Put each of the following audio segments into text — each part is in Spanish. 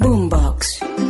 Boombox.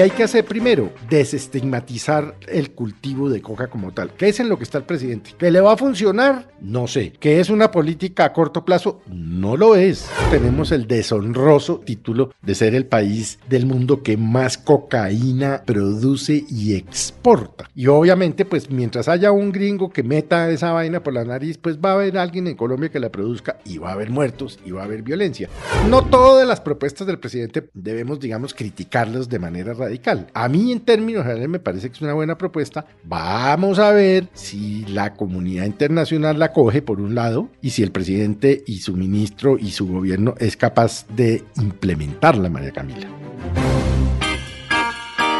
¿Qué hay que hacer primero? Desestigmatizar el cultivo de coca como tal. ¿Qué es en lo que está el presidente? ¿Que le va a funcionar? No sé. ¿Que es una política a corto plazo? No lo es. Tenemos el deshonroso título de ser el país del mundo que más cocaína produce y exporta. Y obviamente, pues mientras haya un gringo que meta esa vaina por la nariz, pues va a haber alguien en Colombia que la produzca y va a haber muertos y va a haber violencia. No todas las propuestas del presidente debemos, digamos, criticarlas de manera radical. A mí en términos generales me parece que es una buena propuesta. Vamos a ver si la comunidad internacional la coge por un lado y si el presidente y su ministro y su gobierno es capaz de implementarla, María Camila.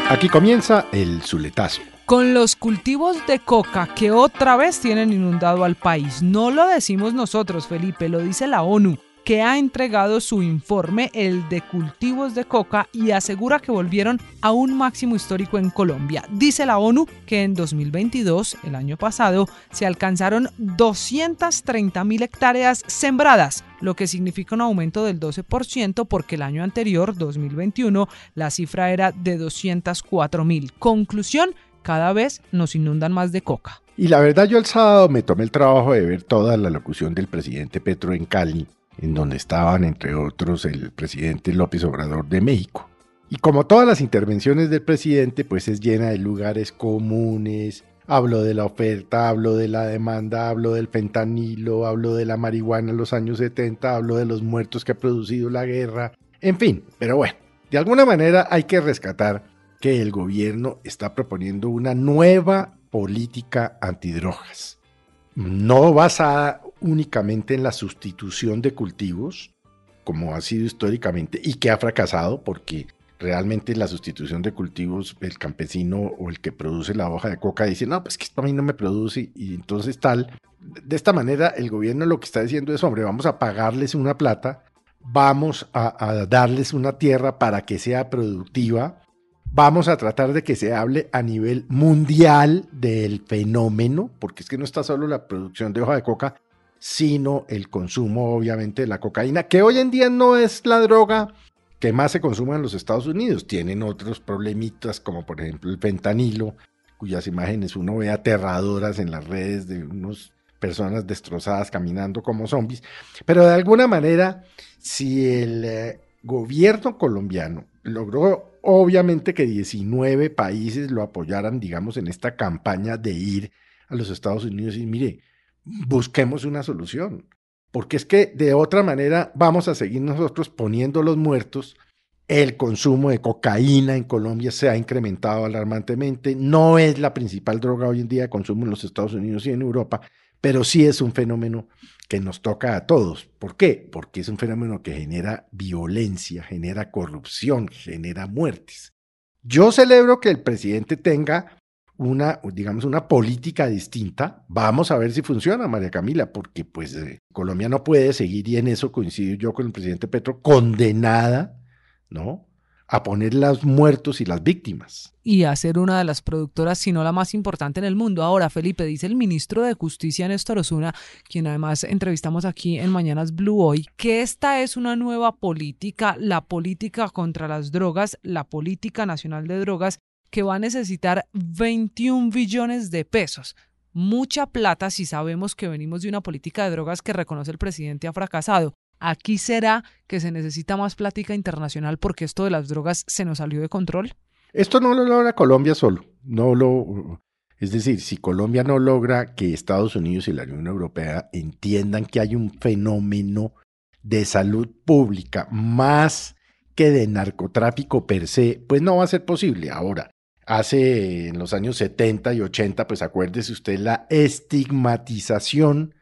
Aquí comienza el Zuletazo con los cultivos de coca que otra vez tienen inundado al país. No lo decimos nosotros, Felipe, lo dice la ONU que ha entregado su informe, el de cultivos de coca, y asegura que volvieron a un máximo histórico en Colombia. Dice la ONU que en 2022, el año pasado, se alcanzaron 230 mil hectáreas sembradas, lo que significa un aumento del 12% porque el año anterior, 2021, la cifra era de 204 mil. Conclusión, cada vez nos inundan más de coca. Y la verdad yo el sábado me tomé el trabajo de ver toda la locución del presidente Petro en Cali en donde estaban, entre otros, el presidente López Obrador de México. Y como todas las intervenciones del presidente, pues es llena de lugares comunes. Hablo de la oferta, hablo de la demanda, hablo del fentanilo, hablo de la marihuana en los años 70, hablo de los muertos que ha producido la guerra. En fin, pero bueno, de alguna manera hay que rescatar que el gobierno está proponiendo una nueva política antidrogas. No basada únicamente en la sustitución de cultivos, como ha sido históricamente, y que ha fracasado porque realmente la sustitución de cultivos, el campesino o el que produce la hoja de coca dice, no, pues que esto a mí no me produce y entonces tal. De esta manera el gobierno lo que está diciendo es, hombre, vamos a pagarles una plata, vamos a, a darles una tierra para que sea productiva, vamos a tratar de que se hable a nivel mundial del fenómeno, porque es que no está solo la producción de hoja de coca, sino el consumo obviamente de la cocaína, que hoy en día no es la droga que más se consume en los Estados Unidos. Tienen otros problemitas como por ejemplo el fentanilo, cuyas imágenes uno ve aterradoras en las redes de unas personas destrozadas caminando como zombies. Pero de alguna manera, si el eh, gobierno colombiano logró obviamente que 19 países lo apoyaran, digamos, en esta campaña de ir a los Estados Unidos y mire, busquemos una solución. Porque es que de otra manera vamos a seguir nosotros poniendo los muertos. El consumo de cocaína en Colombia se ha incrementado alarmantemente. No es la principal droga hoy en día de consumo en los Estados Unidos y en Europa, pero sí es un fenómeno que nos toca a todos. ¿Por qué? Porque es un fenómeno que genera violencia, genera corrupción, genera muertes. Yo celebro que el presidente tenga una, digamos, una política distinta. Vamos a ver si funciona, María Camila, porque pues eh, Colombia no puede seguir, y en eso coincido yo con el presidente Petro, condenada, ¿no? A poner los muertos y las víctimas. Y a ser una de las productoras, si no la más importante en el mundo. Ahora, Felipe, dice el ministro de Justicia, Néstor Osuna, quien además entrevistamos aquí en Mañanas Blue hoy, que esta es una nueva política, la política contra las drogas, la política nacional de drogas, que va a necesitar 21 billones de pesos. Mucha plata si sabemos que venimos de una política de drogas que reconoce el presidente ha fracasado. Aquí será que se necesita más plática internacional porque esto de las drogas se nos salió de control. Esto no lo logra Colombia solo. No lo, es decir, si Colombia no logra que Estados Unidos y la Unión Europea entiendan que hay un fenómeno de salud pública más que de narcotráfico per se, pues no va a ser posible. Ahora, hace en los años 70 y 80, pues acuérdese usted la estigmatización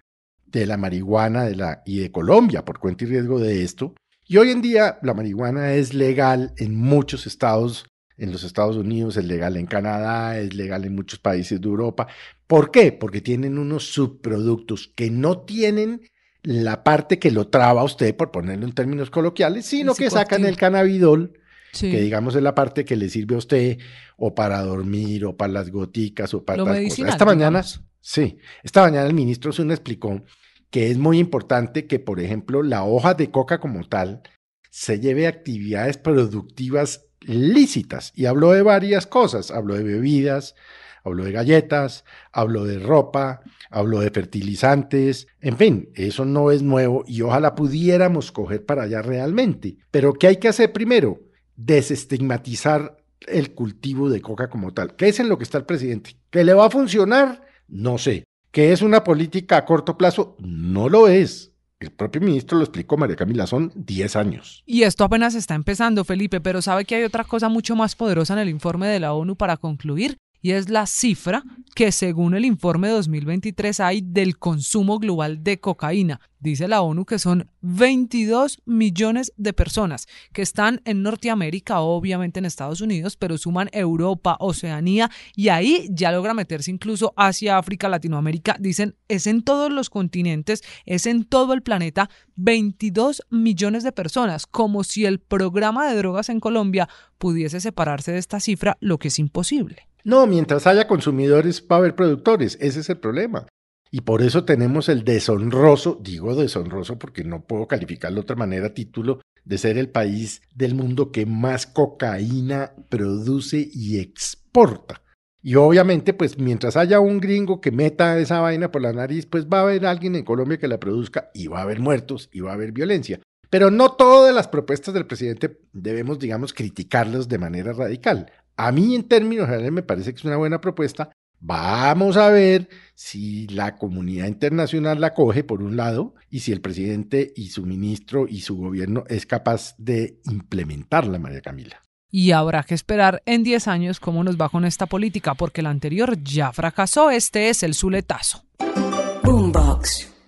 de la marihuana de la, y de Colombia por cuenta y riesgo de esto, Y hoy en día la marihuana es legal en muchos estados, en los Estados Unidos, es legal en Canadá, es legal en muchos países de Europa. ¿Por qué? Porque tienen unos subproductos que no tienen la parte que lo traba a usted, por ponerlo en términos coloquiales, sino que sacan el cannabidol, que digamos es la parte que le sirve a usted o para dormir o para las goticas o para tal cosa. Esta mañana, sí, esta mañana el ministro Zuna explicó que es muy importante que, por ejemplo, la hoja de coca como tal se lleve a actividades productivas lícitas. Y habló de varias cosas, habló de bebidas, habló de galletas, habló de ropa, habló de fertilizantes, en fin, eso no es nuevo y ojalá pudiéramos coger para allá realmente. Pero ¿qué hay que hacer primero? Desestigmatizar el cultivo de coca como tal. ¿Qué es en lo que está el presidente? ¿Que le va a funcionar? No sé. ¿Que es una política a corto plazo? No lo es. El propio ministro lo explicó, María Camila, son 10 años. Y esto apenas está empezando, Felipe, pero sabe que hay otra cosa mucho más poderosa en el informe de la ONU para concluir, y es la cifra que según el informe 2023 hay del consumo global de cocaína. Dice la ONU que son 22 millones de personas que están en Norteamérica, obviamente en Estados Unidos, pero suman Europa, Oceanía y ahí ya logra meterse incluso Asia, África, Latinoamérica. Dicen, es en todos los continentes, es en todo el planeta, 22 millones de personas, como si el programa de drogas en Colombia pudiese separarse de esta cifra, lo que es imposible. No, mientras haya consumidores va a haber productores, ese es el problema. Y por eso tenemos el deshonroso, digo deshonroso porque no puedo calificarlo de otra manera, título de ser el país del mundo que más cocaína produce y exporta. Y obviamente, pues mientras haya un gringo que meta esa vaina por la nariz, pues va a haber alguien en Colombia que la produzca y va a haber muertos y va a haber violencia. Pero no todas las propuestas del presidente debemos, digamos, criticarlas de manera radical. A mí en términos generales me parece que es una buena propuesta. Vamos a ver si la comunidad internacional la coge por un lado y si el presidente y su ministro y su gobierno es capaz de implementarla, María Camila. Y habrá que esperar en 10 años cómo nos va con esta política, porque la anterior ya fracasó. Este es el Zuletazo. Boombox.